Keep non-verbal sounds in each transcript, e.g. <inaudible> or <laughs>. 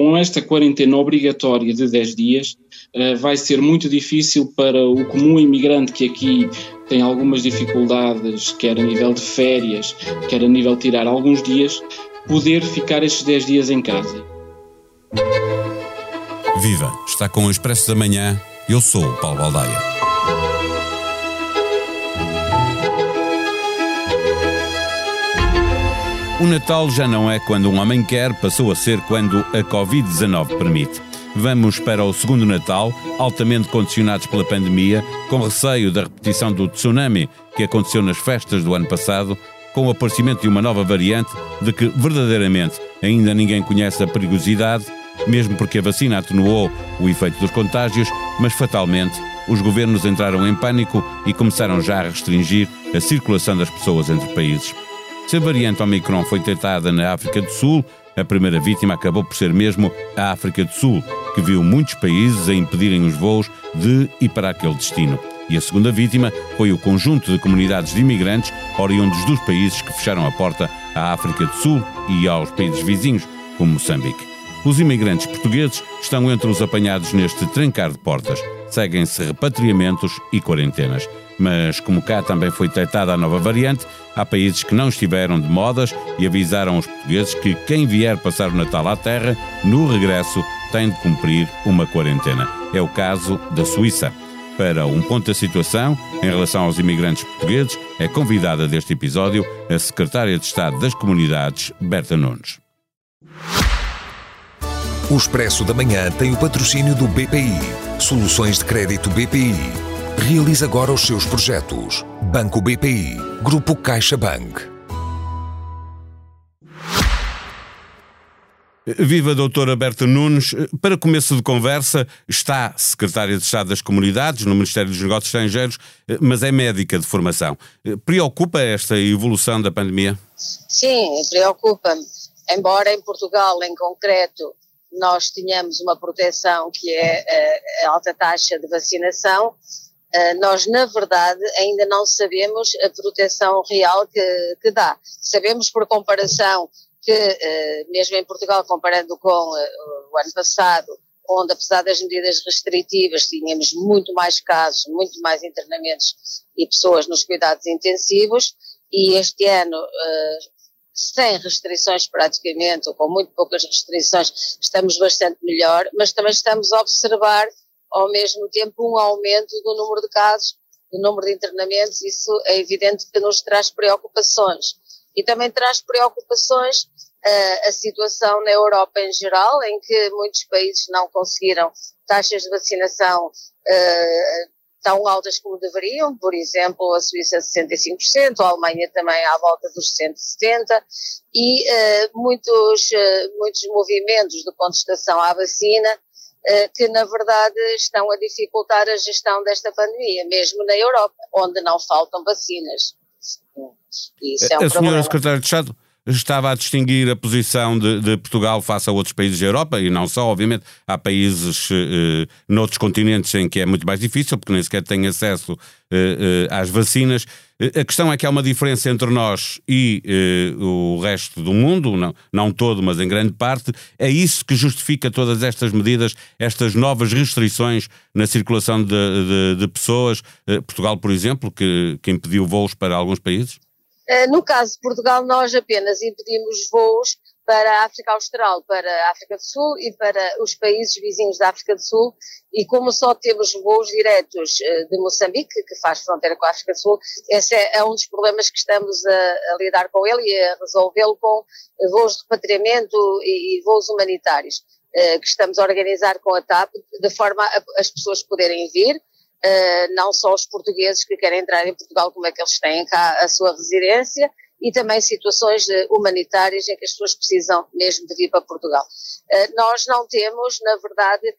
com esta quarentena obrigatória de 10 dias, uh, vai ser muito difícil para o comum imigrante que aqui tem algumas dificuldades, quer a nível de férias, quer a nível de tirar alguns dias, poder ficar estes 10 dias em casa. Viva! Está com o Expresso da Manhã. Eu sou o Paulo Baldaia. O Natal já não é quando um homem quer, passou a ser quando a Covid-19 permite. Vamos para o segundo Natal, altamente condicionados pela pandemia, com receio da repetição do tsunami que aconteceu nas festas do ano passado, com o aparecimento de uma nova variante de que verdadeiramente ainda ninguém conhece a perigosidade, mesmo porque a vacina atenuou o efeito dos contágios, mas fatalmente os governos entraram em pânico e começaram já a restringir a circulação das pessoas entre países. Se a variante Omicron foi detectada na África do Sul, a primeira vítima acabou por ser mesmo a África do Sul, que viu muitos países a impedirem os voos de e para aquele destino. E a segunda vítima foi o conjunto de comunidades de imigrantes oriundos dos países que fecharam a porta à África do Sul e aos países vizinhos, como Moçambique. Os imigrantes portugueses estão entre os apanhados neste trancar de portas. Seguem-se repatriamentos e quarentenas mas como cá também foi detectada a nova variante, há países que não estiveram de modas e avisaram os portugueses que quem vier passar o Natal à terra, no regresso, tem de cumprir uma quarentena. É o caso da Suíça. Para um ponto da situação, em relação aos imigrantes portugueses, é convidada deste episódio a Secretária de Estado das Comunidades, Berta Nunes. O Expresso da Manhã tem o patrocínio do BPI. Soluções de crédito BPI Realize agora os seus projetos. Banco BPI. Grupo CaixaBank. Viva a doutora Berta Nunes. Para começo de conversa, está secretária de Estado das Comunidades no Ministério dos Negócios Estrangeiros, mas é médica de formação. Preocupa esta evolução da pandemia? Sim, preocupa-me. Embora em Portugal, em concreto, nós tenhamos uma proteção que é a alta taxa de vacinação, Uh, nós, na verdade, ainda não sabemos a proteção real que, que dá. Sabemos por comparação que, uh, mesmo em Portugal, comparando com o ano passado, onde, apesar das medidas restritivas, tínhamos muito mais casos, muito mais internamentos e pessoas nos cuidados intensivos, e este ano, sem restrições praticamente, ou com muito poucas restrições, estamos bastante melhor, mas também estamos a observar ao mesmo tempo um aumento do número de casos, do número de internamentos, isso é evidente que nos traz preocupações. E também traz preocupações uh, a situação na Europa em geral, em que muitos países não conseguiram taxas de vacinação uh, tão altas como deveriam, por exemplo, a Suíça 65%, a Alemanha também à volta dos 170%, e uh, muitos, uh, muitos movimentos de contestação à vacina eh, que na verdade estão a dificultar a gestão desta pandemia, mesmo na Europa, onde não faltam vacinas. Isso é um a senhora Secretária de Estado estava a distinguir a posição de, de, Portugal face a outros países da Europa, e não só, obviamente, há países eh, noutros continentes em que é muito mais difícil, porque nem sequer têm acesso eh, eh, às vacinas. A questão é que há uma diferença entre nós e eh, o resto do mundo, não, não todo, mas em grande parte. É isso que justifica todas estas medidas, estas novas restrições na circulação de, de, de pessoas. Eh, Portugal, por exemplo, que, que impediu voos para alguns países? Eh, no caso de Portugal, nós apenas impedimos voos para a África Austral, para a África do Sul e para os países vizinhos da África do Sul. E como só temos voos diretos eh, de Moçambique, que faz fronteira com a África do Sul, esse é, é um dos problemas que estamos a, a lidar com ele e a resolvê-lo com voos de repatriamento e, e voos humanitários eh, que estamos a organizar com a TAP, de forma a as pessoas poderem vir, uh, não só os portugueses que querem entrar em Portugal, como é que eles têm cá a sua residência, e também situações uh, humanitárias em que as pessoas precisam mesmo de vir para Portugal. Uh, nós não temos, na verdade,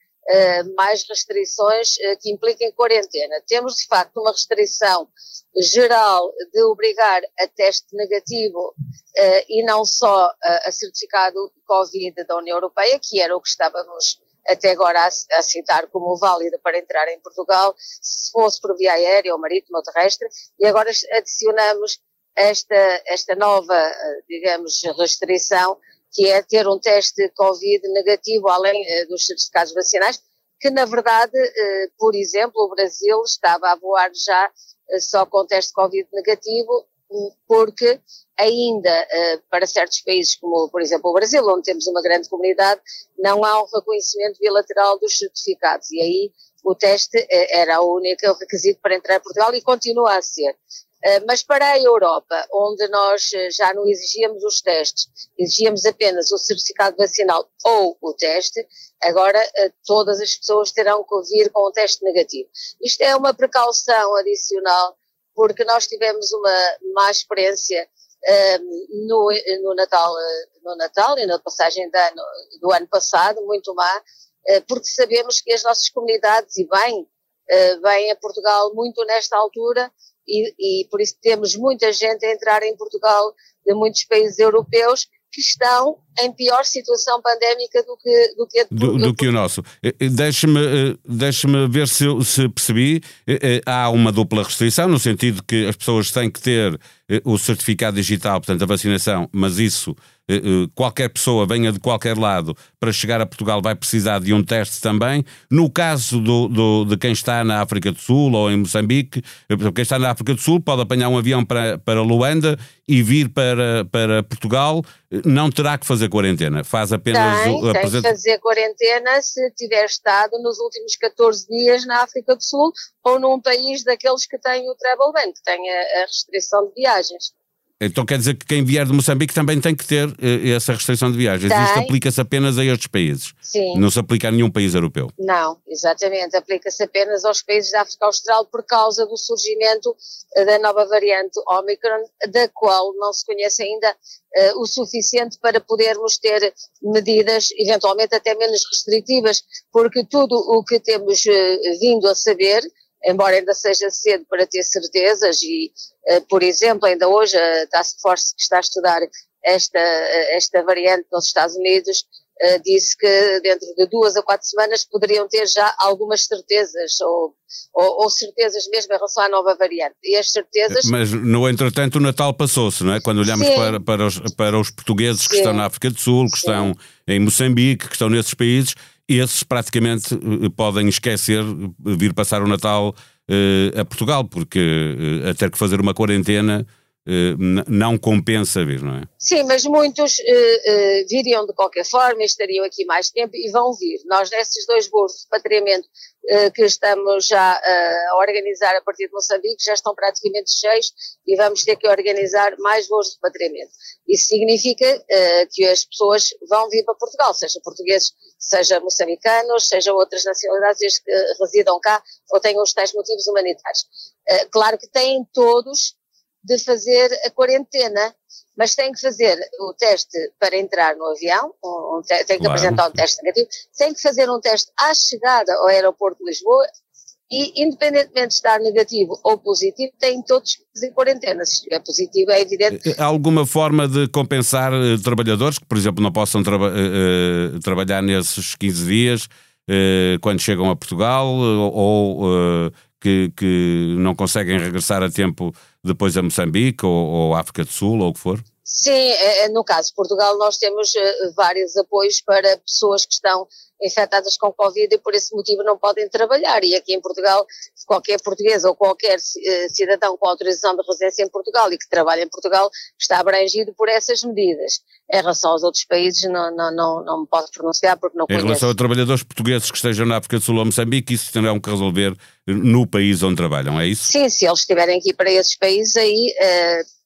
mais restrições que impliquem quarentena. Temos, de facto, uma restrição geral de obrigar a teste negativo e não só a certificado Covid da União Europeia, que era o que estávamos até agora a, a citar como válida para entrar em Portugal, se fosse por via aérea ou marítima ou terrestre, e agora adicionamos esta, esta nova, digamos, restrição que é ter um teste Covid negativo além uh, dos certificados vacinais, que na verdade, uh, por exemplo, o Brasil estava a voar já só com teste Covid negativo, porque ainda para certos países, como por exemplo o Brasil, onde temos uma grande comunidade, não há um reconhecimento bilateral dos certificados e aí o teste era o único requisito para entrar em Portugal e continua a ser. Eh, mas para a Europa, onde nós eh, já não exigíamos os testes, exigíamos apenas o certificado vacinal ou o teste, agora eh, todas as pessoas terão que vir com o teste negativo. Isto é uma precaução adicional, porque nós tivemos uma má experiência um, no, no, Natal, no Natal e na passagem ano, do ano passado, muito má, porque sabemos que as nossas comunidades, e bem, vêm a Portugal muito nesta altura, e, e por isso temos muita gente a entrar em Portugal de muitos países europeus que estão em pior situação pandémica do que, do que, do, do que o nosso. Eh, eh, deixe-me eh, deixe ver se, se percebi. Há uma dupla restrição, no sentido que as pessoas têm que ter o certificado digital, portanto, a vacinação, mas isso eh, eh, qualquer pessoa, venha de qualquer lado, para chegar a Portugal vai precisar de um teste também. No caso do, do, de quem está na África do Sul ou em Moçambique, eh, quem está na África do Sul pode apanhar um avião para, para Luanda e vir para, para Portugal, não terá que fazer quarentena, faz apenas... Tem, o, tem que fazer quarentena se tiver estado nos últimos 14 dias na África do Sul ou num país daqueles que têm o travel ban, que tem a, a restrição de viagens. Então quer dizer que quem vier de Moçambique também tem que ter uh, essa restrição de viagens. Tem. Isto aplica-se apenas a estes países. Sim. Não se aplica a nenhum país europeu. Não, exatamente. Aplica-se apenas aos países da África Austral por causa do surgimento uh, da nova variante Omicron, da qual não se conhece ainda uh, o suficiente para podermos ter medidas eventualmente até menos restritivas, porque tudo o que temos vindo a saber embora ainda seja cedo para ter certezas e, uh, por exemplo, ainda hoje a Task Force que está a estudar esta, esta variante nos Estados Unidos uh, disse que dentro de duas a quatro semanas poderiam ter já algumas certezas ou, ou, ou, certezas mesmo em relação à nova variante. E as certezas... Mas, no entretanto, o Natal passou-se, não é? Quando olhamos para, para, os, para os portugueses Sim. que estão na África do Sul, que Sim. estão em Moçambique, que estão nesses países, esses praticamente eh, podem esquecer vir passar o Natal uh, a Portugal, porque uh, a ter que fazer uma quarentena uh, não compensa vir, não é? Sim, mas muitos viriam de qualquer forma, estariam aqui mais tempo e vão vir. Nós, nesses dois voos de repatriamento que estamos já a organizar a partir de Moçambique, já estão praticamente cheios e vamos ter que organizar mais voos de repatriamento. Isso significa que as pessoas vão vir para Portugal, seja portugueses seja moçambicanos, seja outras nacionalidades que residam cá ou tenham os tais motivos humanitários. Eh, claro que têm todos de fazer a quarentena, mas têm que fazer o teste para entrar no avião, um, têm que claro. apresentar um teste negativo, têm que fazer um teste à chegada ao aeroporto de Lisboa e, independentemente de estar negativo ou positivo, têm todos que fazer quarentena. Se estiver positivo, é evidente. Há alguma forma de compensar uh, trabalhadores que, por exemplo, não possam traba uh, trabalhar nesses 15 dias uh, quando chegam a Portugal ou que, que, não conseguem regressar a tempo depois a Moçambique ou, ou África do Sul ou o que for? Sim, é, é, no caso de Portugal nós temos vários apoios para pessoas que estão infectadas com Covid e por esse motivo não podem trabalhar. E aqui em Portugal, qualquer português ou qualquer eh, cidadão com autorização de residência em Portugal e que trabalha em Portugal está abrangido por essas medidas. Em relação aos outros países, não, não, não, não me posso pronunciar porque não Em conheço. relação a trabalhadores portugueses que estejam na África do Sul ou Moçambique, isso terão que resolver no país onde trabalham, é isso? Sim, se eles estiverem aqui para esses países, aí. Uh,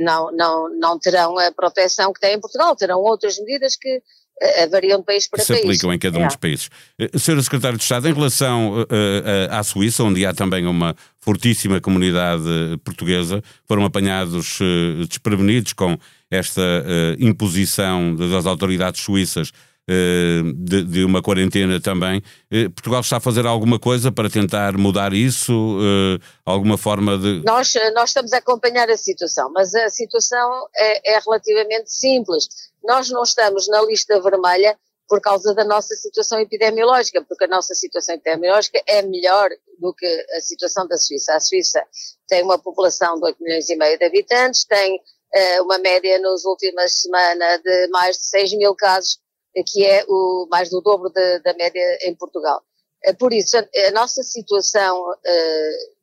não, não, não terão a proteção que têm em Portugal, terão outras medidas que variam de país para que se país. se aplicam em cada um é. dos países. Eh, Senhora Secretária de Estado, em relação uh, à Suíça, onde há também uma fortíssima comunidade portuguesa, foram apanhados uh, desprevenidos com esta uh, imposição das autoridades suíças de, de, uma quarentena também. Portugal está a fazer alguma coisa para tentar mudar isso? Alguma forma de. Nós, nós estamos a acompanhar a situação, mas a situação é, é relativamente simples nós não estamos na lista vermelha por causa da nossa situação epidemiológica, porque a nossa situação epidemiológica é melhor do que a situação da Suíça. A Suíça tem uma população de 8 milhões e meio de habitantes, tem uma média nas últimas semanas de mais de 6 mil casos, que é o mais do dobro da média em Portugal. Por isso, a, nossa situação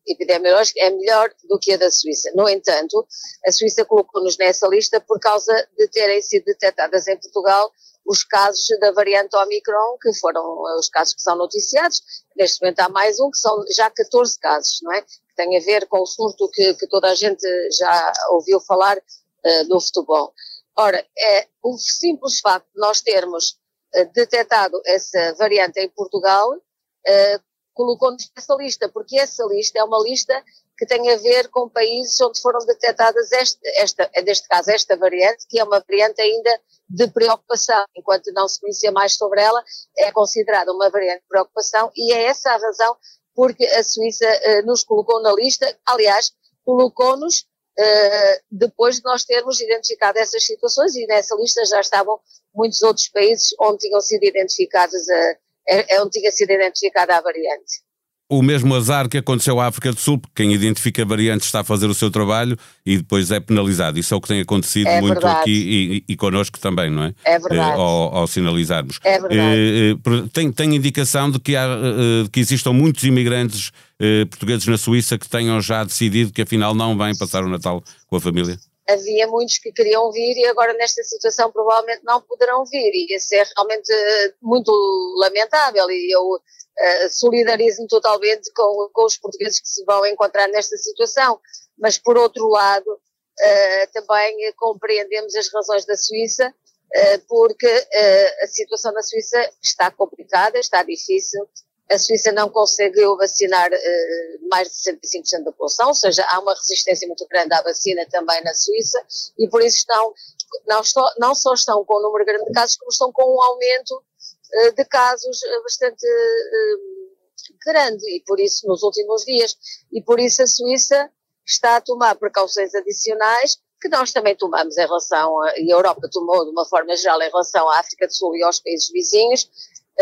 epidemiológica é melhor do que a da Suíça. No entanto, a Suíça colocou-nos nessa lista por causa de terem sido detectadas em Portugal os casos da variante Omicron, que foram os casos que são noticiados. Neste momento há mais um, que são já 14 casos, não é? Que tem a ver com o surto que, que toda a gente já ouviu falar uh, no futebol. Ora, é o simples facto de nós termos uh, detectado essa variante em Portugal uh, colocou-nos nessa lista, porque essa lista é uma lista que tem a ver com países onde foram detectadas esta, esta, neste caso esta variante, que é uma variante ainda de preocupação, enquanto não se conhecia mais sobre ela, é considerada uma variante de preocupação e é essa a razão porque a Suíça uh, nos colocou na lista, aliás, colocou-nos uh, depois de nós termos identificado essas situações e nessa lista já estavam muitos outros países onde tinham sido identificadas a, é onde tinha sido identificada a variante. O mesmo azar que aconteceu à África do Sul, porque quem identifica variantes está a fazer o seu trabalho e depois é penalizado. Isso é o que tem acontecido é muito verdade. aqui e, e connosco também, não é? É verdade. Uh, ao, ao, sinalizarmos. É verdade. Uh, tem, tem indicação de que, há, uh, que existam muitos imigrantes portugueses na Suíça que tenham já decidido que afinal não vêm passar o Natal com a família? havia muitos que queriam vir e agora nesta situação provavelmente não poderão vir e isso é realmente eh, muito lamentável e eu uh, solidarizo-me totalmente com, com os portugueses que se vão encontrar nesta situação, mas por outro lado uh, também compreendemos as razões da Suíça uh, porque a situação na Suíça está complicada, está difícil, a Suíça não conseguiu vacinar mais de 65% da população, ou seja, há uma resistência muito grande à vacina também na Suíça e por isso estão, não, só, não só estão com um número grande de casos, como estão com um aumento de casos eh, bastante uh, grande e por isso nos últimos dias. E por isso a Suíça está a tomar precauções adicionais que nós também tomamos em relação, a, e a Europa tomou de uma forma geral em relação à África do Sul e aos países vizinhos,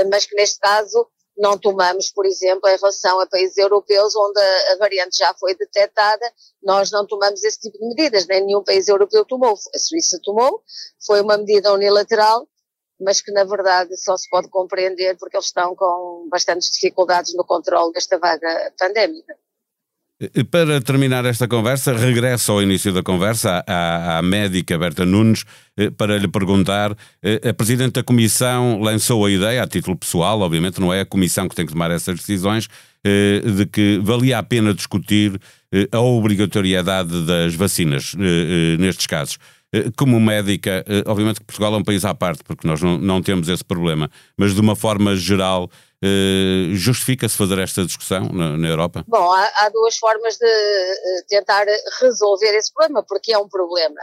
mas que neste caso não tomamos, por exemplo, em relação a países europeus onde a variante já foi detectada, nós não tomamos esse tipo de medidas, nem nenhum país europeu tomou. A Suíça tomou, foi uma medida unilateral, mas que na verdade só se pode compreender porque eles estão com bastantes dificuldades no controle desta vaga pandémica. Para terminar esta conversa, regresso ao início da conversa à, à, médica Berta Nunes eh, para lhe perguntar. Eh, a Presidente da Comissão lançou a ideia, a título pessoal, obviamente não é a Comissão que tem que tomar essas decisões, eh, de que valia a pena discutir a obrigatoriedade das vacinas nestes casos. Como médica, obviamente que Portugal é um país à parte, porque nós não, não temos esse problema, mas de uma forma geral, Uh, Justifica-se fazer esta discussão na, na Europa? Bom, há, há, duas formas de tentar resolver esse problema, porque é um problema.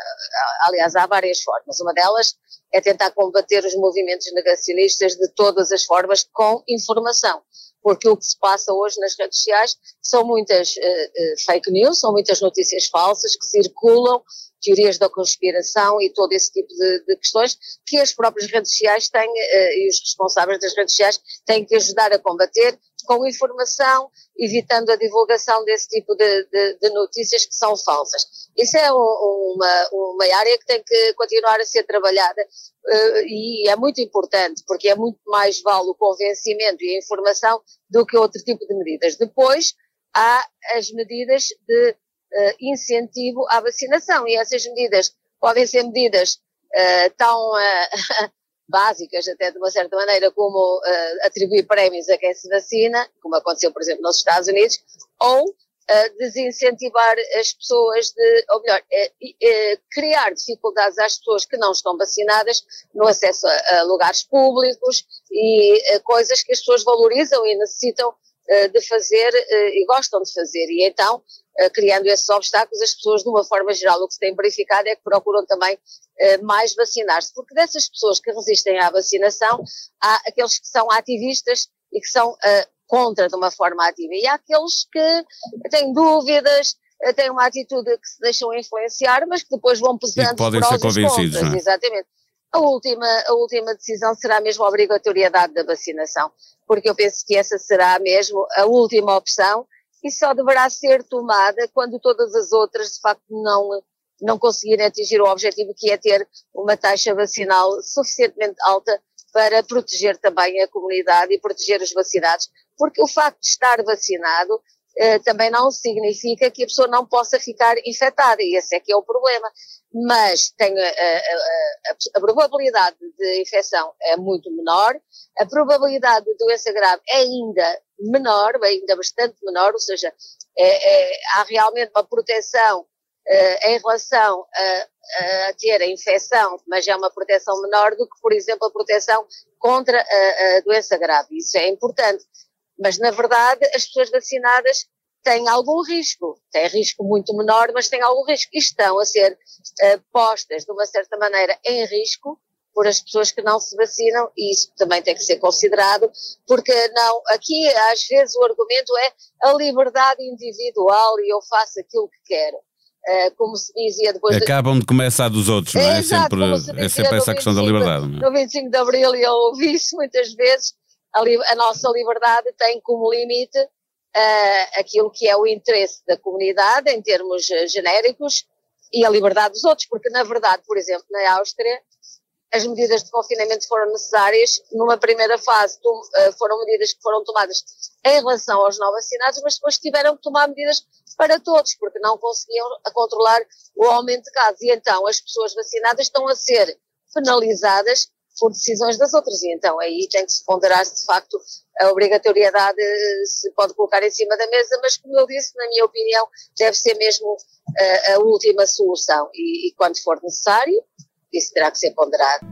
Aliás, há várias formas. Uma delas é tentar combater os movimentos negacionistas de todas as formas com informação. Porque o que se passa hoje nas redes sociais são muitas uh, fake news, são muitas notícias falsas que circulam teorias da conspiração e todo esse tipo de, de questões que as próprias redes sociais têm uh, e os responsáveis das redes sociais têm que ajudar a combater com informação, evitando a divulgação desse tipo de, de, de notícias que são falsas. Isso é um, uma, uma área que tem que continuar a ser trabalhada uh, e é muito importante, porque é muito mais vale o convencimento e a informação do que outro tipo de medidas. Depois, há as medidas de uh, incentivo à vacinação e essas medidas podem ser medidas uh, tão <laughs> básicas, até de uma certa maneira, como atribuir prémios a quem se vacina, como aconteceu, por exemplo, nos Estados Unidos, ou desincentivar as pessoas de, ou melhor, criar dificuldades às pessoas que não estão vacinadas no acesso a, a lugares públicos e coisas que as pessoas valorizam e necessitam de fazer e gostam de fazer. E então eh, criando esses obstáculos, as pessoas, de uma forma geral, o que se tem verificado é que procuram também eh, mais vacinar-se, porque dessas pessoas que resistem à vacinação, há aqueles que são ativistas e que são contra de uma forma ativa, e há aqueles que têm dúvidas, têm uma atitude que se deixam influenciar, mas que depois vão pesando e podem ser convencidos, é? exatamente. A última, a última decisão será mesmo a obrigatoriedade da vacinação, porque eu penso que essa será mesmo a última opção e só deverá ser tomada quando todas as outras de facto não, não conseguirem atingir o objetivo que é ter uma taxa vacinal suficientemente alta para proteger também a comunidade e proteger os vacinados, porque o facto de estar vacinado também não significa que a pessoa não possa ficar infectada, e esse é que é o problema. Mas tem a, a, a, a probabilidade de infecção é muito menor, a probabilidade de doença grave é ainda menor, ainda bastante menor, ou seja, é, é, há realmente uma proteção uh, em relação a, a, ter a infecção, mas é uma proteção menor do que, por exemplo, a proteção contra a, a doença grave. Isso é importante. Mas, na verdade, as pessoas vacinadas têm algum risco. Têm risco muito menor, mas têm algum risco. E estão a ser uh, postas, de uma certa maneira, em risco por as pessoas que não se vacinam e isso também tem que ser considerado, porque não, aqui às vezes o argumento é a liberdade individual e eu faço aquilo que quero. Uh, como se dizia depois. Acabam de começar dos outros, não é? é exato, sempre, é sempre essa questão da liberdade. No 25 de Abril eu ouvi isso muitas vezes. A, a nossa liberdade tem como limite uh, aquilo que é o interesse da comunidade em termos uh, genéricos e a liberdade dos outros, porque na verdade, por exemplo, na Áustria, as medidas de confinamento foram necessárias. Numa primeira fase eh, foram medidas que foram tomadas em relação aos não vacinados, mas depois tiveram que tomar medidas para todos, porque não conseguiam controlar o aumento de casos. E então as pessoas vacinadas estão a ser penalizadas por decisões das outras. E então aí tem que se ponderar se de facto a obrigatoriedade eh, se pode colocar em cima da mesa, mas como eu disse, na minha opinião, deve ser mesmo a, eh, a última solução. E, e quando for necessário, isso terá que ser ponderado.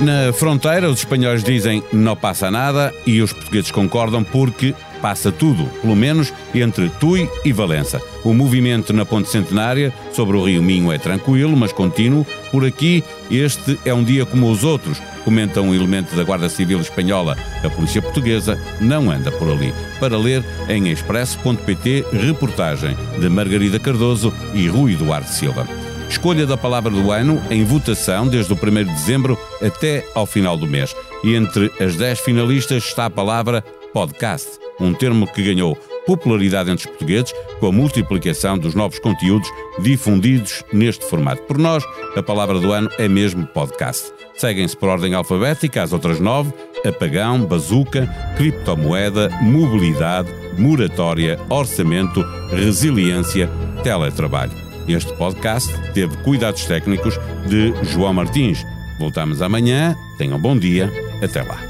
Na fronteira, os espanhóis dizem não passa nada e os portugueses concordam porque passa tudo, pelo menos entre Tui e Valença. O movimento na Ponte Centenária sobre o Rio Minho é tranquilo, mas contínuo. Por aqui, este é um dia como os outros, comenta um elemento da Guarda Civil Espanhola. A polícia portuguesa não anda por ali. Para ler em expresso.pt, reportagem de Margarida Cardoso e Rui Duarte Silva. Escolha da palavra do ano em votação desde o 1 de dezembro até ao final do mês. E entre as 10 finalistas está a palavra podcast, um termo que ganhou popularidade entre os portugueses com a multiplicação dos novos conteúdos difundidos neste formato. Por nós, a palavra do ano é mesmo podcast. Seguem-se por ordem alfabética as outras nove: apagão, bazuca, criptomoeda, mobilidade, moratória, orçamento, resiliência, teletrabalho. Este podcast teve cuidados técnicos de João Martins. Voltamos amanhã. Tenham bom dia. Até lá.